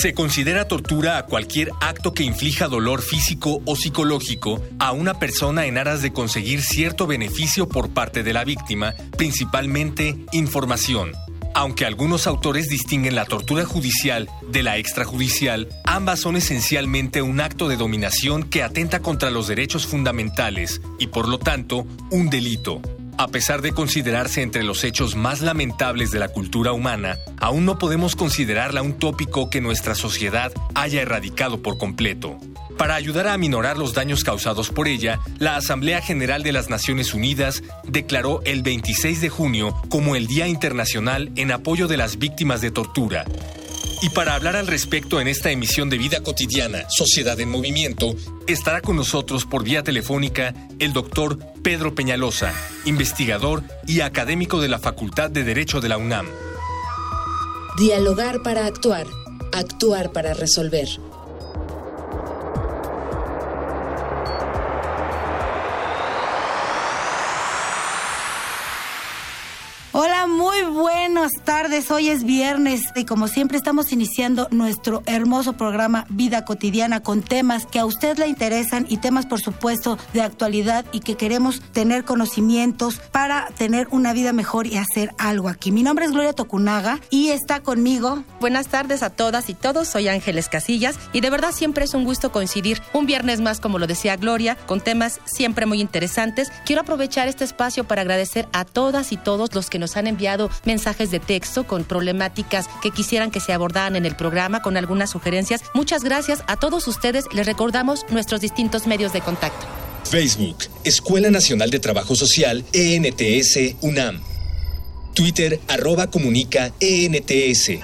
Se considera tortura a cualquier acto que inflija dolor físico o psicológico a una persona en aras de conseguir cierto beneficio por parte de la víctima, principalmente información. Aunque algunos autores distinguen la tortura judicial de la extrajudicial, ambas son esencialmente un acto de dominación que atenta contra los derechos fundamentales y por lo tanto un delito. A pesar de considerarse entre los hechos más lamentables de la cultura humana, aún no podemos considerarla un tópico que nuestra sociedad haya erradicado por completo. Para ayudar a aminorar los daños causados por ella, la Asamblea General de las Naciones Unidas declaró el 26 de junio como el Día Internacional en apoyo de las víctimas de tortura. Y para hablar al respecto en esta emisión de Vida Cotidiana, Sociedad en Movimiento, estará con nosotros por vía telefónica el doctor Pedro Peñalosa, investigador y académico de la Facultad de Derecho de la UNAM. Dialogar para actuar, actuar para resolver. Hola, muy buenas tardes. Hoy es viernes y como siempre estamos iniciando nuestro hermoso programa Vida Cotidiana con temas que a usted le interesan y temas por supuesto de actualidad y que queremos tener conocimientos para tener una vida mejor y hacer algo aquí. Mi nombre es Gloria Tocunaga y está conmigo. Buenas tardes a todas y todos. Soy Ángeles Casillas y de verdad siempre es un gusto coincidir un viernes más, como lo decía Gloria, con temas siempre muy interesantes. Quiero aprovechar este espacio para agradecer a todas y todos los que nos han enviado mensajes de texto con problemáticas que quisieran que se abordaran en el programa, con algunas sugerencias. Muchas gracias a todos ustedes. Les recordamos nuestros distintos medios de contacto. Facebook, Escuela Nacional de Trabajo Social, ENTS, UNAM. Twitter, arroba comunica, ENTS.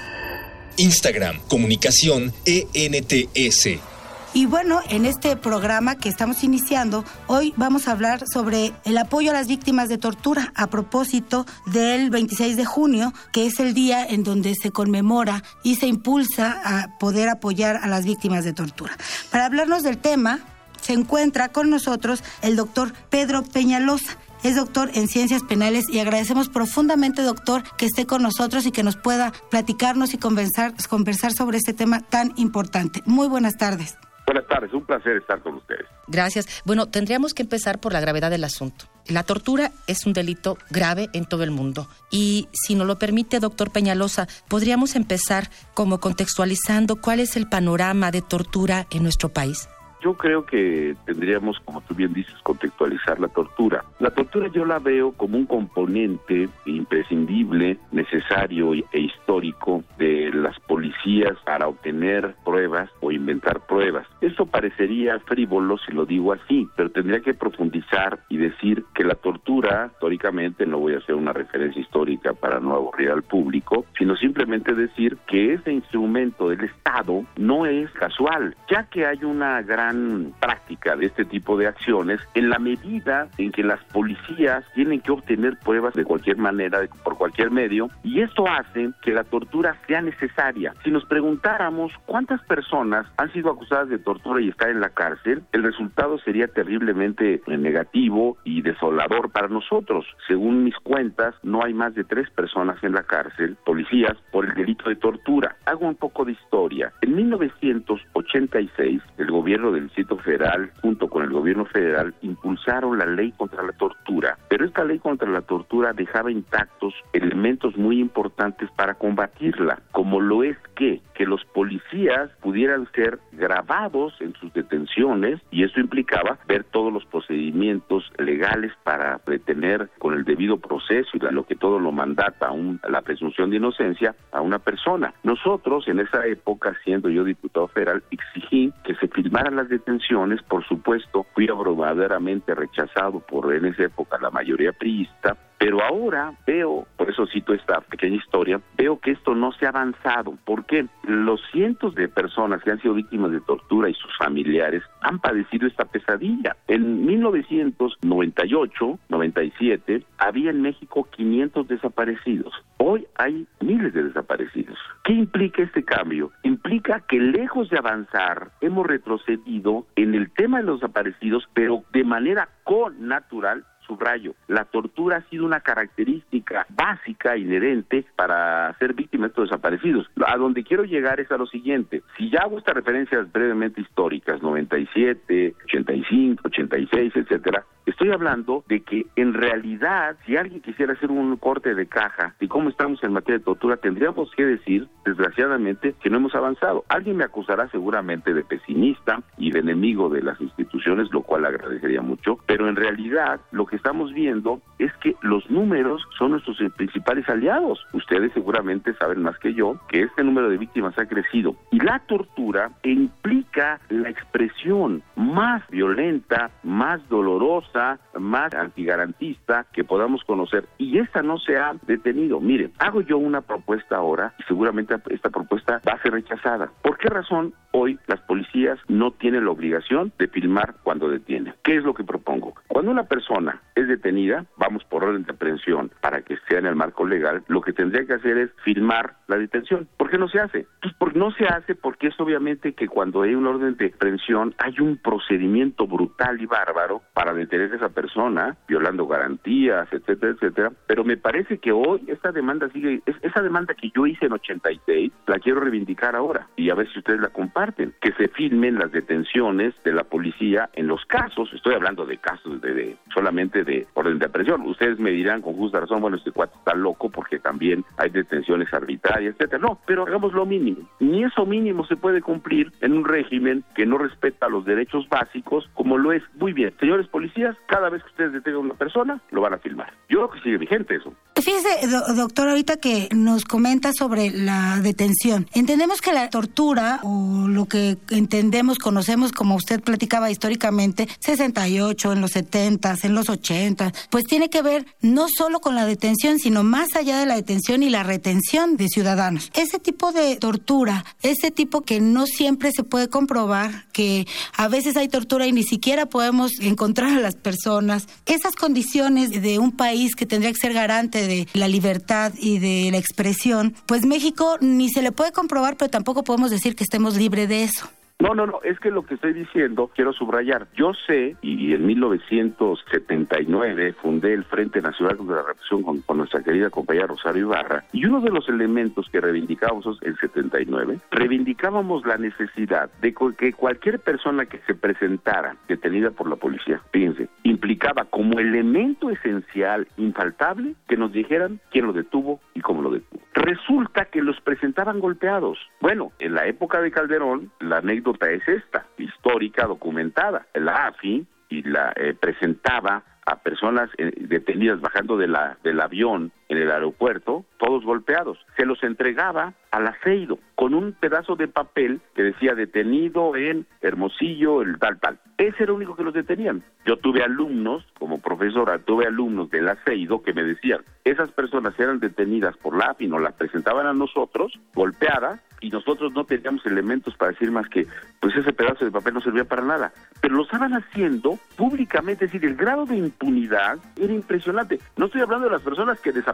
Instagram, comunicación, ENTS. Y bueno, en este programa que estamos iniciando, hoy vamos a hablar sobre el apoyo a las víctimas de tortura a propósito del 26 de junio, que es el día en donde se conmemora y se impulsa a poder apoyar a las víctimas de tortura. Para hablarnos del tema, se encuentra con nosotros el doctor Pedro Peñalosa es doctor en ciencias penales y agradecemos profundamente, doctor, que esté con nosotros y que nos pueda platicarnos y conversar, conversar sobre este tema tan importante. Muy buenas tardes. Buenas tardes, un placer estar con ustedes. Gracias. Bueno, tendríamos que empezar por la gravedad del asunto. La tortura es un delito grave en todo el mundo. Y si nos lo permite, doctor Peñalosa, podríamos empezar como contextualizando cuál es el panorama de tortura en nuestro país. Yo creo que tendríamos, como tú bien dices, contextualizar la tortura. La tortura yo la veo como un componente imprescindible, necesario e histórico de las policías para obtener pruebas o inventar pruebas. Esto parecería frívolo si lo digo así, pero tendría que profundizar y decir que la tortura, históricamente, no voy a hacer una referencia histórica para no aburrir al público, sino simplemente decir que ese instrumento del Estado no es casual, ya que hay una gran práctica de este tipo de acciones en la medida en que las policías tienen que obtener pruebas de cualquier manera, por cualquier medio, y esto hace que la tortura sea necesaria. Si nos preguntáramos cuántas personas han sido acusadas de tortura y están en la cárcel, el resultado sería terriblemente negativo y desolador para nosotros. Según mis cuentas, no hay más de tres personas en la cárcel, policías, por el delito de tortura. Hago un poco de historia. En 1986, el gobierno del Distrito Federal, junto con el gobierno federal, impulsaron la ley contra la tortura. Pero esta ley contra la tortura dejaba intactos elementos muy importantes para combatirla, como lo es que, que los policías pudieran ser grabados en sus detenciones, y eso implicaba ver todos los procedimientos legales para detener con el debido proceso y lo que todo lo mandata a, la presunción de inocencia a una persona. Nosotros, en esa época, siendo yo diputado federal, exigí que se firmaran las detenciones, por supuesto, fui abrumadoramente rechazado por en esa época la mayoría priista, Pero ahora veo, por eso cito esta pequeña historia, veo que esto no se ha avanzado. ¿Por qué? Los cientos de personas que han sido víctimas de tortura y sus familiares han padecido esta pesadilla. En 1998, 97, había en México 500 desaparecidos. Hoy hay miles de desaparecidos. ¿Qué implica este cambio? Implica que lejos de avanzar, hemos retrocedido en el tema de los desaparecidos, pero de manera connatural subrayo, la tortura ha sido una característica básica, inherente, para ser víctima de estos desaparecidos. A donde quiero llegar es a lo siguiente. Si ya hago estas referencias brevemente históricas, 97, 85, 86, etcétera, estoy hablando de que en realidad, si alguien quisiera hacer un corte de caja de cómo estamos en materia de tortura, tendríamos que decir, desgraciadamente, que no hemos avanzado. Alguien me acusará seguramente de pesimista y de enemigo de las instituciones, lo cual agradecería mucho, pero en realidad lo que estamos viendo es que los números son nuestros principales aliados. Ustedes seguramente saben más que yo que este número de víctimas ha crecido y la tortura implica la expresión más violenta, más dolorosa, más antigarantista que podamos conocer y esta no se ha detenido. Miren, hago yo una propuesta ahora y seguramente esta propuesta va a ser rechazada. ¿Por qué razón hoy las policías no tienen la obligación de filmar cuando detienen? ¿Qué es lo que propongo? Cuando una persona es detenida, vamos por orden de aprehensión para que sea en el marco legal, lo que tendría que hacer es firmar la detención. ¿Por qué no se hace? Pues porque no se hace porque es obviamente que cuando hay un orden de aprehensión hay un procedimiento brutal y bárbaro para detener a esa persona, violando garantías, etcétera, etcétera. Pero me parece que hoy esta demanda sigue, esa demanda que yo hice en 86, la quiero reivindicar ahora y a ver si ustedes la comparten, que se filmen las detenciones de la policía en los casos, estoy hablando de casos de, solamente de orden de aprehensión. Ustedes me dirán con justa razón, bueno, este cuate está loco porque también hay detenciones arbitrarias, etcétera. No, pero hagamos lo mínimo. Ni eso mínimo se puede cumplir en un régimen que no respeta los derechos básicos, como lo es. Muy bien, señores policías, cada vez que ustedes detengan a una persona, lo van a filmar. Yo creo que sigue vigente eso. Fíjese, doctor, ahorita que nos comenta sobre la detención. Entendemos que la tortura, o lo que entendemos, conocemos, como usted platicaba históricamente, 68, en los 70, en los 80, pues tiene que ver no solo con la detención, sino más allá de la detención y la retención de ciudadanos. Ese tipo de tortura, ese tipo que no siempre se puede comprobar, que a veces hay tortura y ni siquiera podemos encontrar a las personas, esas condiciones de un país que tendría que ser garante de la libertad y de la expresión, pues México ni se le puede comprobar, pero tampoco podemos decir que estemos libres de eso. No, no, no, es que lo que estoy diciendo, quiero subrayar, yo sé, y en 1979 fundé el Frente Nacional contra la Represión con, nuestra querida compañera Rosario Ibarra, y uno de los elementos que reivindicábamos en 79, reivindicábamos la necesidad de que cualquier persona que se presentara detenida por la policía, fíjense, implicaba como elemento esencial, infaltable, que nos dijeran quién lo detuvo y cómo lo detuvo. Resulta que los presentaban golpeados. Bueno, en la época de Calderón, la anécdota es esta, histórica, documentada. La AFI y la eh, presentaba a personas eh, detenidas bajando de la, del avión en el aeropuerto, todos golpeados. Se los entregaba al aceido con un pedazo de papel que decía detenido en Hermosillo, el tal, tal. Ese era el único que los detenían. Yo tuve alumnos, como profesora, tuve alumnos del aceido que me decían, esas personas eran detenidas por la AFI, nos las presentaban a nosotros, golpeadas, y nosotros no teníamos elementos para decir más que, pues ese pedazo de papel no servía para nada. Pero lo estaban haciendo públicamente, es decir, el grado de impunidad era impresionante. No estoy hablando de las personas que desaparecieron,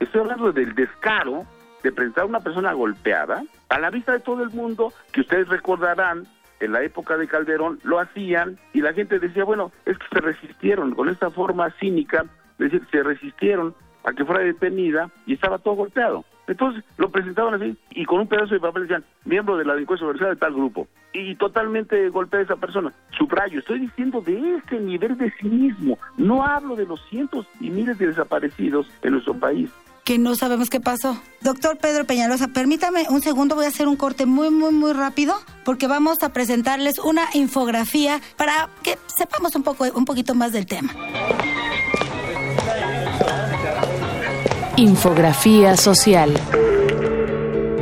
estoy hablando del descaro de presentar a una persona golpeada a la vista de todo el mundo, que ustedes recordarán, en la época de Calderón lo hacían y la gente decía, bueno, es que se resistieron con esta forma cínica, decir, se resistieron a que fuera detenida y estaba todo golpeado. Entonces lo presentaban así y con un pedazo de papel decían, miembro de la delincuencia organizada de tal grupo. Y totalmente golpea a esa persona. Subrayo, estoy diciendo de este nivel de cinismo. No hablo de los cientos y miles de desaparecidos en nuestro país que no sabemos qué pasó. Doctor Pedro Peñalosa, permítame un segundo, voy a hacer un corte muy, muy, muy rápido, porque vamos a presentarles una infografía para que sepamos un, poco, un poquito más del tema. Infografía social.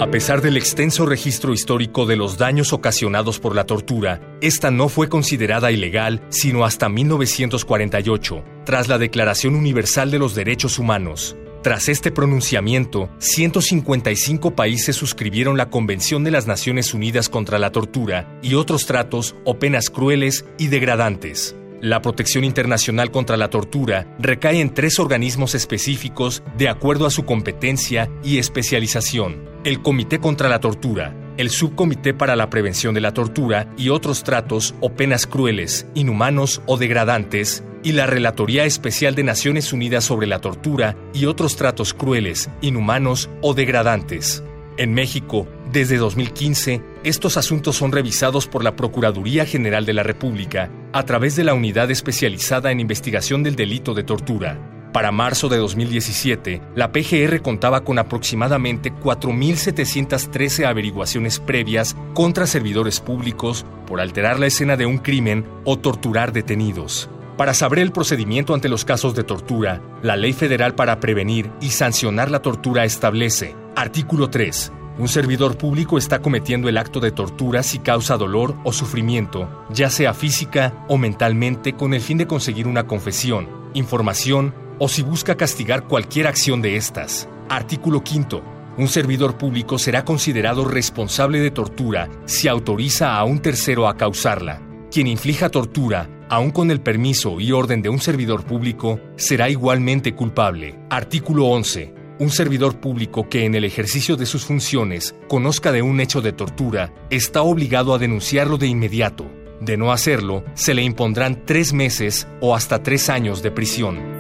A pesar del extenso registro histórico de los daños ocasionados por la tortura, esta no fue considerada ilegal sino hasta 1948, tras la Declaración Universal de los Derechos Humanos. Tras este pronunciamiento, 155 países suscribieron la Convención de las Naciones Unidas contra la Tortura y otros tratos o penas crueles y degradantes. La protección internacional contra la tortura recae en tres organismos específicos de acuerdo a su competencia y especialización. El Comité contra la Tortura, el Subcomité para la Prevención de la Tortura y otros tratos o penas crueles, inhumanos o degradantes, y la Relatoría Especial de Naciones Unidas sobre la Tortura y otros tratos crueles, inhumanos o degradantes. En México, desde 2015, estos asuntos son revisados por la Procuraduría General de la República a través de la Unidad Especializada en Investigación del Delito de Tortura. Para marzo de 2017, la PGR contaba con aproximadamente 4.713 averiguaciones previas contra servidores públicos por alterar la escena de un crimen o torturar detenidos. Para saber el procedimiento ante los casos de tortura, la Ley Federal para Prevenir y Sancionar la Tortura establece Artículo 3. Un servidor público está cometiendo el acto de tortura si causa dolor o sufrimiento, ya sea física o mentalmente, con el fin de conseguir una confesión, información o si busca castigar cualquier acción de estas. Artículo 5. Un servidor público será considerado responsable de tortura si autoriza a un tercero a causarla. Quien inflija tortura, aun con el permiso y orden de un servidor público, será igualmente culpable. Artículo 11. Un servidor público que en el ejercicio de sus funciones conozca de un hecho de tortura está obligado a denunciarlo de inmediato. De no hacerlo, se le impondrán tres meses o hasta tres años de prisión.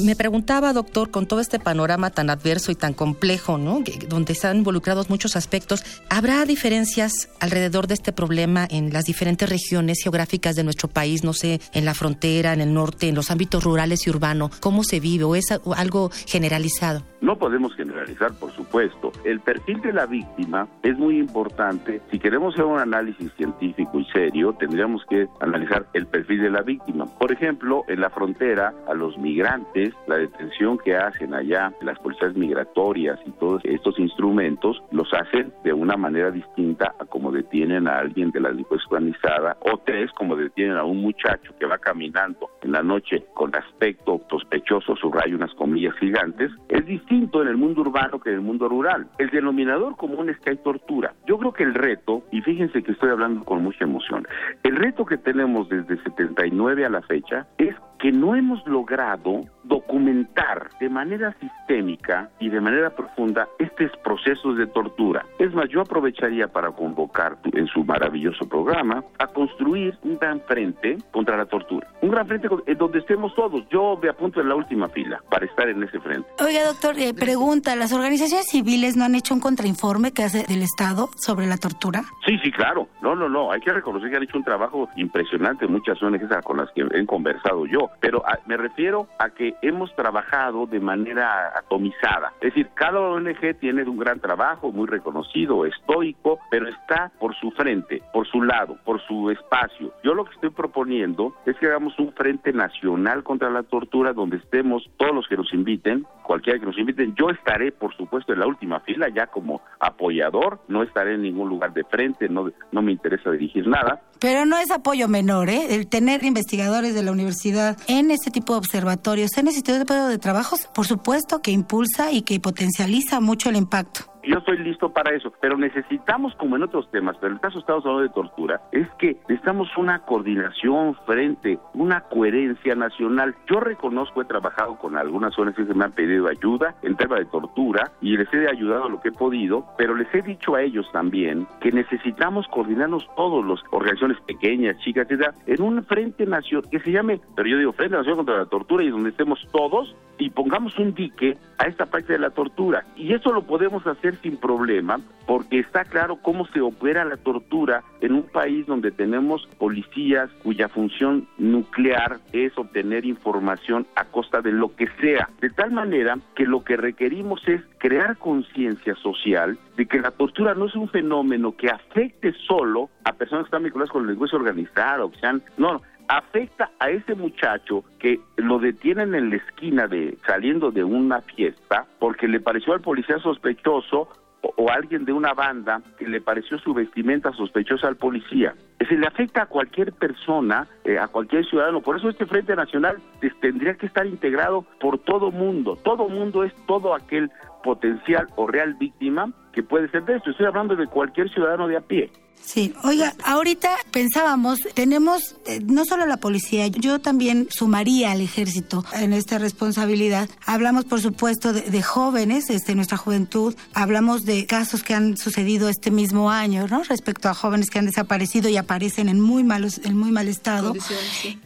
Me preguntaba, doctor, con todo este panorama tan adverso y tan complejo, ¿no? donde están involucrados muchos aspectos, ¿habrá diferencias alrededor de este problema en las diferentes regiones geográficas de nuestro país? No sé, en la frontera, en el norte, en los ámbitos rurales y urbanos. ¿Cómo se vive o es algo generalizado? No podemos generalizar, por supuesto. El perfil de la víctima es muy importante. Si queremos hacer un análisis científico y serio, tendríamos que analizar el perfil de la víctima. Por ejemplo, en la frontera, a los migrantes, la detención que hacen allá las policías migratorias y todos estos instrumentos, los hacen de una manera distinta a como detienen a alguien de la delincuencia organizada o tres como detienen a un muchacho que va caminando en la noche con aspecto sospechoso, subrayo unas comillas gigantes. Es distinto en el mundo urbano que en el mundo rural. El denominador común es que hay tortura. Yo creo que el reto, y fíjense que estoy hablando con mucha emoción, el reto que tenemos desde 79 a la fecha es que no hemos logrado documentar de manera sistémica y de manera profunda estos procesos de tortura. Es más, yo aprovecharía para convocar en su maravilloso programa a construir un gran frente contra la tortura. Un gran frente donde estemos todos. Yo me apunto en la última fila para estar en ese frente. Oiga, doctor, eh, pregunta, ¿las organizaciones civiles no han hecho un contrainforme que hace el Estado sobre la tortura? Sí, sí, claro. No, no, no. Hay que reconocer que han hecho un trabajo impresionante muchas ONGs con las que he conversado yo. Pero ah, me refiero a que hemos trabajado de manera atomizada. Es decir, cada ONG tiene un gran trabajo, muy reconocido, estoico, pero está por su frente, por su lado, por su espacio. Yo lo que estoy proponiendo es que hagamos un frente nacional contra la tortura donde estemos todos los que nos inviten, cualquiera que nos inviten. Yo estaré, por supuesto, en la última fila ya como apoyador, no estaré en ningún lugar de frente, no, no me interesa dirigir nada. Pero no es apoyo menor, ¿eh? El tener investigadores de la universidad en este tipo de observatorios, en este tipo de trabajos, por supuesto que impulsa y que potencializa mucho el impacto yo estoy listo para eso, pero necesitamos, como en otros temas, pero en el caso estamos hablando de tortura, es que necesitamos una coordinación frente, una coherencia nacional. Yo reconozco, he trabajado con algunas ONGs que me han pedido ayuda en tema de tortura y les he ayudado lo que he podido, pero les he dicho a ellos también que necesitamos coordinarnos todos, las organizaciones pequeñas, chicas, etc., en un frente nacional que se llame, pero yo digo Frente Nacional contra la Tortura y donde estemos todos y pongamos un dique a esta parte de la tortura. Y eso lo podemos hacer sin problema, porque está claro cómo se opera la tortura en un país donde tenemos policías cuya función nuclear es obtener información a costa de lo que sea, de tal manera que lo que requerimos es crear conciencia social de que la tortura no es un fenómeno que afecte solo a personas que están vinculadas con el negocio organizado, que sean, no, afecta a ese muchacho que lo detienen en la esquina de saliendo de una fiesta porque le pareció al policía sospechoso o, alguien de una banda que le pareció su vestimenta sospechosa al policía. Se le afecta a cualquier persona, eh, a cualquier ciudadano. Por eso este Frente Nacional tendría que estar integrado por todo mundo. Todo mundo es todo aquel potencial o real víctima que puede ser de esto. Estoy hablando de cualquier ciudadano de a pie. Sí, oiga, ahorita pensábamos, tenemos eh, no solo la policía, yo también sumaría al ejército en esta responsabilidad. Hablamos, por supuesto, de, jóvenes, este, nuestra juventud, hablamos de casos que han sucedido este mismo año, ¿no? Respecto a jóvenes que han desaparecido y aparecen en muy malos, en muy mal estado.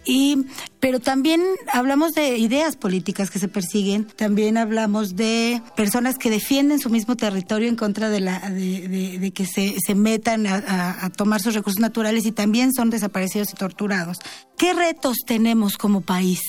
Y, pero también hablamos de ideas políticas que se persiguen, también hablamos de personas que defienden su mismo territorio en contra de la, de, que se, se metan a a, tomar sus recursos naturales y también son desaparecidos y torturados. ¿Qué retos tenemos como país?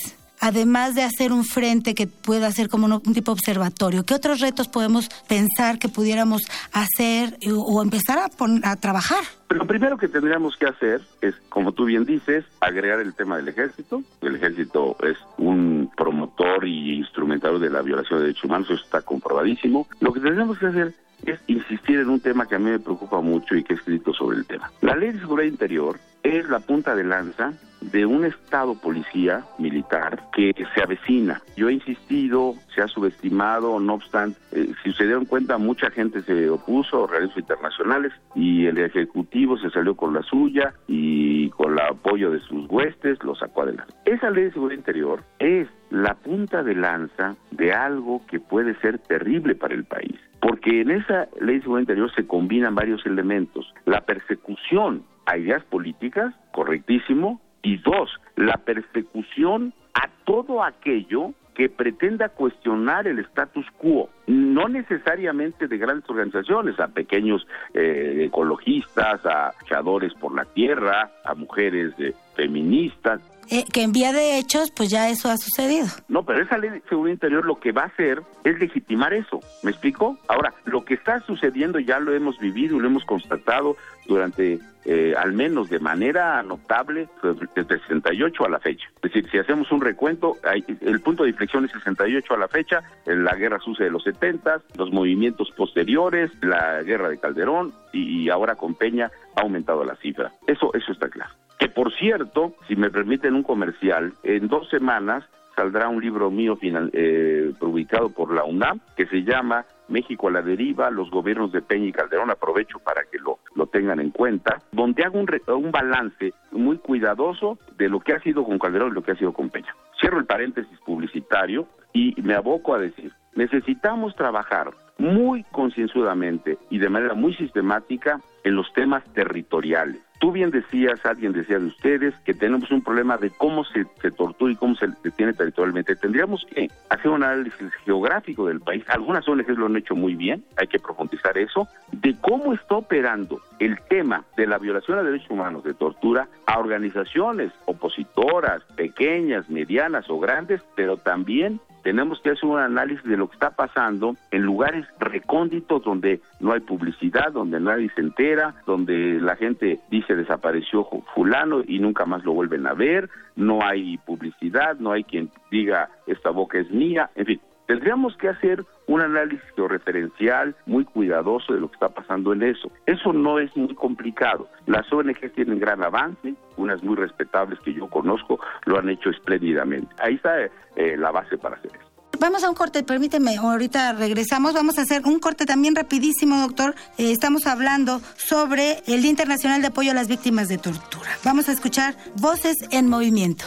Además de hacer un frente que pueda ser como un tipo observatorio, ¿qué otros retos podemos pensar que pudiéramos hacer o empezar a, a trabajar? Lo primero que tendríamos que hacer es, como tú bien dices, agregar el tema del ejército. El ejército es un promotor y instrumentador de la violación de derechos humanos, eso está comprobadísimo. Lo que tendríamos que hacer es insistir en un tema que a mí me preocupa mucho y que he escrito sobre el tema. La ley de seguridad interior es la punta de lanza de un Estado policía militar que se avecina. Yo he insistido, se ha subestimado, no obstante, eh, si se dieron cuenta, mucha gente se opuso, organismos internacionales, y el Ejecutivo se salió con la suya y con el apoyo de sus huestes lo sacó adelante. Esa ley de seguridad interior es la punta de lanza de algo que puede ser terrible para el país porque en esa ley de seguridad interior se combinan varios elementos. La persecución a ideas políticas, correctísimo, y dos, la persecución a todo aquello que pretenda cuestionar el status quo, no necesariamente de grandes organizaciones, a pequeños eh, ecologistas, a luchadores por la tierra, a mujeres eh, feministas, eh, que en vía de hechos, pues ya eso ha sucedido. No, pero esa ley de seguridad interior lo que va a hacer es legitimar eso. ¿Me explico? Ahora, lo que está sucediendo ya lo hemos vivido, lo hemos constatado durante eh, al menos de manera notable desde 68 a la fecha. Es decir, si hacemos un recuento, el punto de inflexión es 68 a la fecha, la guerra sucia de los 70, los movimientos posteriores, la guerra de Calderón y, ahora con Peña ha aumentado la cifra. Eso, eso está claro. Que por cierto, si me permiten un comercial, en dos semanas saldrá un libro mío eh, publicado por la UNAM que se llama México a la deriva, los gobiernos de Peña y Calderón, aprovecho para que lo, lo tengan en cuenta, donde hago un, un balance muy cuidadoso de lo que ha sido con Calderón y lo que ha sido con Peña. Cierro el paréntesis publicitario y me aboco a decir, necesitamos trabajar muy concienzudamente y de manera muy sistemática en los temas territoriales Tú bien decías, alguien decía de ustedes, que tenemos un problema de cómo se, tortura y cómo se detiene territorialmente. Tendríamos que hacer un análisis geográfico del país. Algunas ONGs lo han hecho muy bien, hay que profundizar eso, de cómo está operando el tema de la violación a derechos humanos, de tortura, a organizaciones opositoras, pequeñas, medianas o grandes, pero también tenemos que hacer un análisis de lo que está pasando en lugares recónditos donde no hay publicidad, donde nadie se entera, donde la gente dice desapareció fulano y nunca más lo vuelven a ver, no hay publicidad, no hay quien diga esta boca es mía, en fin, tendríamos que hacer un análisis referencial muy cuidadoso de lo que está pasando en eso. Eso no es muy complicado. Las ONGs tienen gran avance, unas muy respetables que yo conozco lo han hecho espléndidamente. Ahí está eh, la base para hacer eso. Vamos a un corte, permíteme, ahorita regresamos. Vamos a hacer un corte también rapidísimo, doctor. Eh, estamos hablando sobre el Día Internacional de Apoyo a las Víctimas de Tortura. Vamos a escuchar Voces en Movimiento.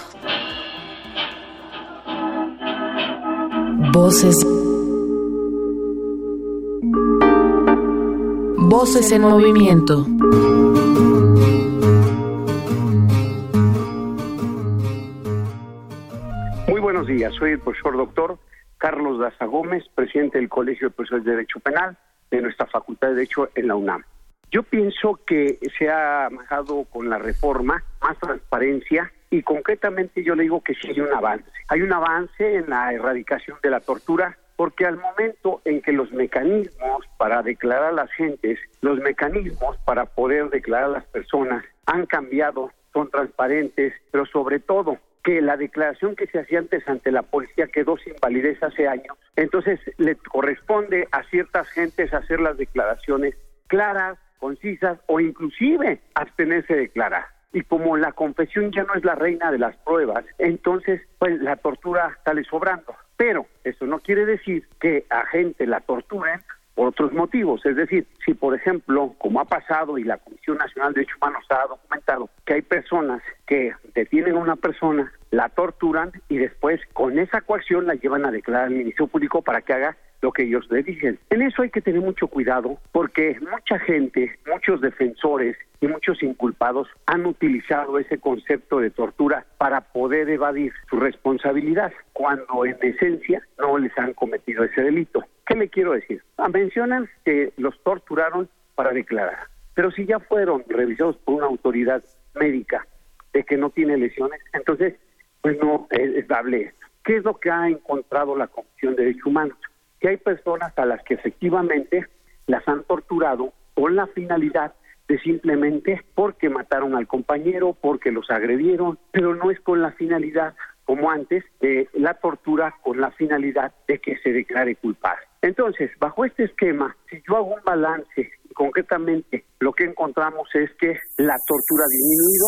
Voces Voces en movimiento. Muy buenos días, soy el profesor doctor Carlos Daza Gómez, presidente del Colegio de Profesores de Derecho Penal de nuestra Facultad de Derecho en la UNAM. Yo pienso que se ha manejado con la reforma más transparencia y concretamente yo le digo que sí hay un avance. Hay un avance en la erradicación de la tortura, porque al momento en que los mecanismos para declarar a las gentes, los mecanismos para poder declarar a las personas han cambiado son transparentes, pero sobre todo que la declaración que se hacía antes ante la policía quedó sin validez hace años. Entonces le corresponde a ciertas gentes hacer las declaraciones claras, concisas o inclusive abstenerse de declarar. Y como la confesión ya no es la reina de las pruebas, entonces pues la tortura sale sobrando. Pero eso no quiere decir que a gente la torturen por otros motivos. Es decir, si por ejemplo, como ha pasado y la Comisión Nacional de Derechos Humanos ha documentado que hay personas que detienen a una persona, la torturan y después con esa coacción la llevan a declarar al Ministerio Público para que haga lo que ellos le dicen. En eso hay que tener mucho cuidado porque mucha gente, muchos defensores y muchos inculpados han utilizado ese concepto de tortura para poder evadir su responsabilidad, cuando en esencia no les han cometido ese delito. ¿Qué le quiero decir? Ah, mencionan que los torturaron para declarar, pero si ya fueron revisados por una autoridad médica de que no tiene lesiones, entonces, pues no es, esto. ¿Qué es lo que ha encontrado la Comisión de Derechos Humanos? Que hay personas a las que efectivamente las han torturado con la finalidad de simplemente porque mataron al compañero, porque los agredieron, pero no es con la finalidad, como antes, de la tortura con la finalidad de que se declare culpable. Entonces, bajo este esquema, si yo hago un balance, concretamente lo que encontramos es que la tortura ha disminuido,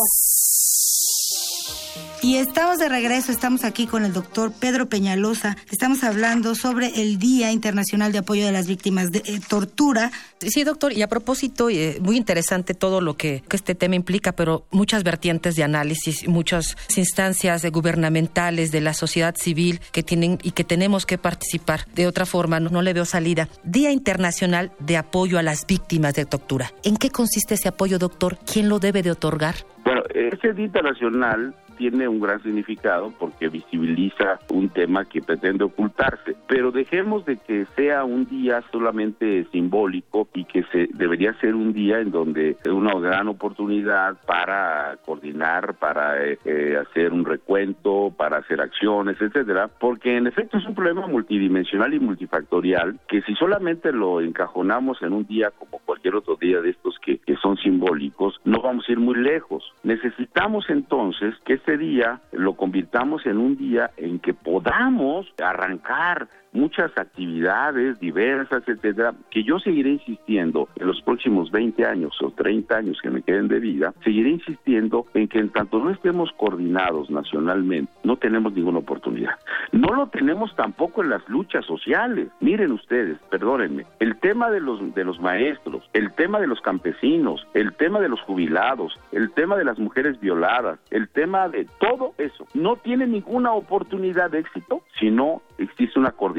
y estamos de regreso, estamos aquí con el doctor Pedro Peñalosa. Estamos hablando sobre el Día Internacional de Apoyo de las Víctimas de eh, Tortura. Sí, doctor, y a propósito, eh, muy interesante todo lo que, este tema implica, pero muchas vertientes de análisis, muchas instancias gubernamentales de la sociedad civil que tienen y que tenemos que participar. De otra forma, no, no le veo salida. Día Internacional de Apoyo a las Víctimas de Tortura. ¿En qué consiste ese apoyo, doctor? ¿Quién lo debe de otorgar? Bueno, ese Día Internacional tiene un gran significado porque visibiliza un tema que pretende ocultarse. Pero dejemos de que sea un día solamente simbólico y que se debería ser un día en donde es una gran oportunidad para coordinar, para eh, eh, hacer un recuento, para hacer acciones, etcétera, porque en efecto es un problema multidimensional y multifactorial que si solamente lo encajonamos en un día como cualquier otro día de estos que, que son simbólicos, no vamos a ir muy lejos. Necesitamos entonces que este día lo convirtamos en un día en que podamos arrancar muchas actividades diversas, etcétera, que yo seguiré insistiendo en los próximos 20 años o 30 años que me queden de vida, seguiré insistiendo en que en tanto no estemos coordinados nacionalmente, no tenemos ninguna oportunidad. No lo tenemos tampoco en las luchas sociales. Miren ustedes, perdónenme, el tema de los de los maestros, el tema de los campesinos, el tema de los jubilados, el tema de las mujeres violadas, el tema de todo eso, no tiene ninguna oportunidad de éxito si no existe una coordinación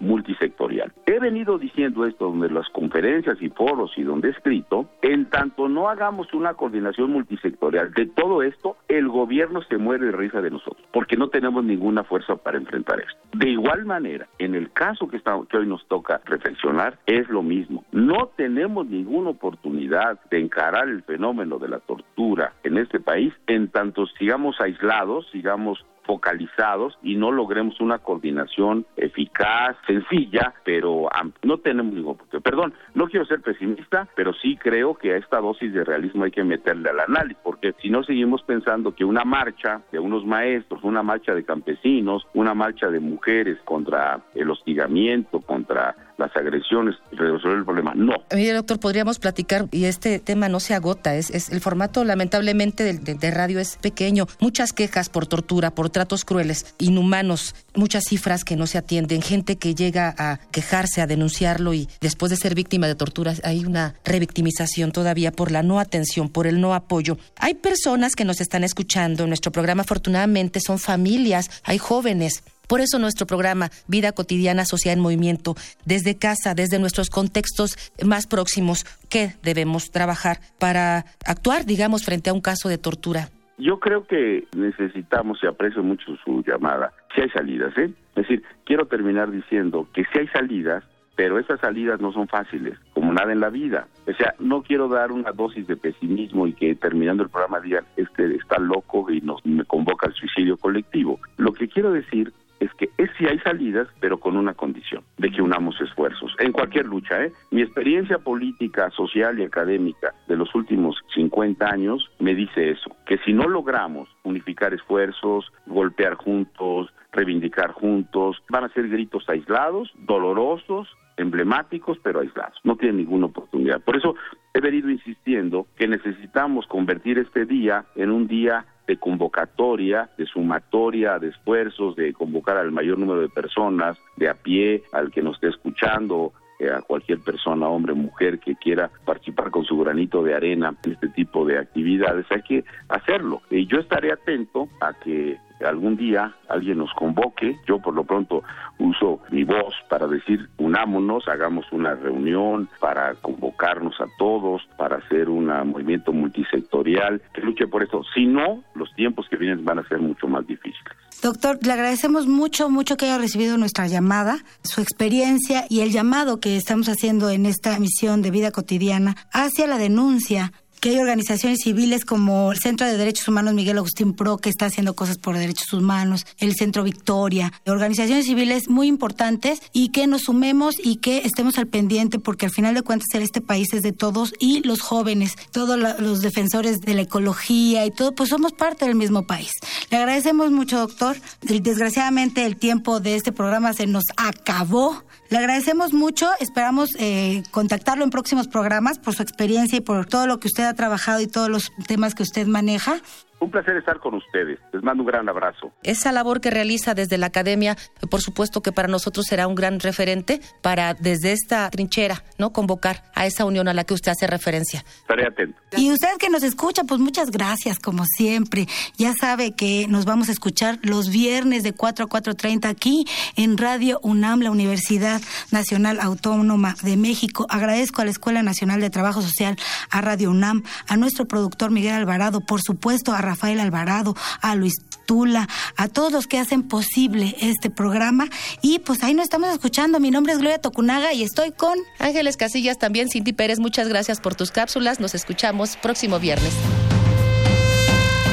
multisectorial. He venido diciendo esto donde las conferencias y foros y donde he escrito, en tanto no hagamos una coordinación multisectorial de todo esto, el gobierno se muere de risa de nosotros, porque no tenemos ninguna fuerza para enfrentar esto. De igual manera, en el caso que, que hoy nos toca reflexionar, es lo mismo. No tenemos ninguna oportunidad de encarar el fenómeno de la tortura en este país en tanto sigamos aislados, sigamos focalizados y no logremos una coordinación eficaz, sencilla, pero no tenemos ningún Perdón, no quiero ser pesimista, pero sí creo que a esta dosis de realismo hay que meterle al análisis, porque si no seguimos pensando que una marcha de unos maestros, una marcha de campesinos, una marcha de mujeres contra el hostigamiento, contra las agresiones resolver el problema. No. Mire, doctor, podríamos platicar y este tema no se agota. Es, es el formato, lamentablemente, de, de, radio es pequeño. Muchas quejas por tortura, por tratos crueles, inhumanos, muchas cifras que no se atienden, gente que llega a quejarse, a denunciarlo y después de ser víctima de tortura hay una revictimización todavía por la no atención, por el no apoyo. Hay personas que nos están escuchando en nuestro programa, afortunadamente son familias, hay jóvenes por eso nuestro programa Vida Cotidiana Sociedad en Movimiento, desde casa, desde nuestros contextos más próximos, ¿qué debemos trabajar para actuar, digamos, frente a un caso de tortura? Yo creo que necesitamos, y aprecio mucho su llamada, si hay salidas, ¿eh? Es decir, quiero terminar diciendo que si hay salidas, pero esas salidas no son fáciles, como nada en la vida. O sea, no quiero dar una dosis de pesimismo y que terminando el programa digan, este está loco y nos me convoca al suicidio colectivo. Lo que quiero decir es que es si hay salidas, pero con una condición, de que unamos esfuerzos, en cualquier lucha. ¿eh? Mi experiencia política, social y académica de los últimos 50 años me dice eso, que si no logramos unificar esfuerzos, golpear juntos, reivindicar juntos, van a ser gritos aislados, dolorosos, emblemáticos, pero aislados. No tienen ninguna oportunidad. Por eso he venido insistiendo que necesitamos convertir este día en un día de convocatoria, de sumatoria de esfuerzos, de convocar al mayor número de personas, de a pie, al que nos esté escuchando, a cualquier persona, hombre, mujer, que quiera participar con su granito de arena en este tipo de actividades. Hay que hacerlo. Y yo estaré atento a que algún día alguien nos convoque. Yo por lo pronto uso mi voz para decir unámonos, hagamos una reunión para convocarnos a todos, para hacer un movimiento multisectorial que luche por esto. Si no, los tiempos que vienen van a ser mucho más difíciles. Doctor, le agradecemos mucho, mucho que haya recibido nuestra llamada, su experiencia y el llamado que estamos haciendo en esta misión de vida cotidiana hacia la denuncia que hay organizaciones civiles como el Centro de Derechos Humanos Miguel Agustín Pro, que está haciendo cosas por derechos humanos, el Centro Victoria, organizaciones civiles muy importantes y que nos sumemos y que estemos al pendiente porque al final de cuentas este país es de todos y los jóvenes, todos los defensores de la ecología y todo, pues somos parte del mismo país. Le agradecemos mucho, doctor. Desgraciadamente el tiempo de este programa se nos acabó. Le agradecemos mucho, esperamos eh, contactarlo en próximos programas por su experiencia y por todo lo que usted ha trabajado y todos los temas que usted maneja. Un placer estar con ustedes. Les mando un gran abrazo. Esa labor que realiza desde la academia, por supuesto que para nosotros será un gran referente para desde esta trinchera, ¿no? Convocar a esa unión a la que usted hace referencia. Estaré atento. Y usted que nos escucha, pues muchas gracias, como siempre. Ya sabe que nos vamos a escuchar los viernes de 4 a 4.30 aquí en Radio UNAM, la Universidad Nacional Autónoma de México. Agradezco a la Escuela Nacional de Trabajo Social, a Radio UNAM, a nuestro productor Miguel Alvarado, por supuesto, a Rafael Alvarado, a Luis Tula, a todos los que hacen posible este programa. Y pues ahí nos estamos escuchando. Mi nombre es Gloria Tocunaga y estoy con Ángeles Casillas, también Cinti Pérez. Muchas gracias por tus cápsulas. Nos escuchamos próximo viernes.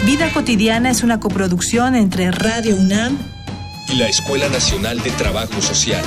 Vida cotidiana es una coproducción entre Radio UNAM y la Escuela Nacional de Trabajo Social.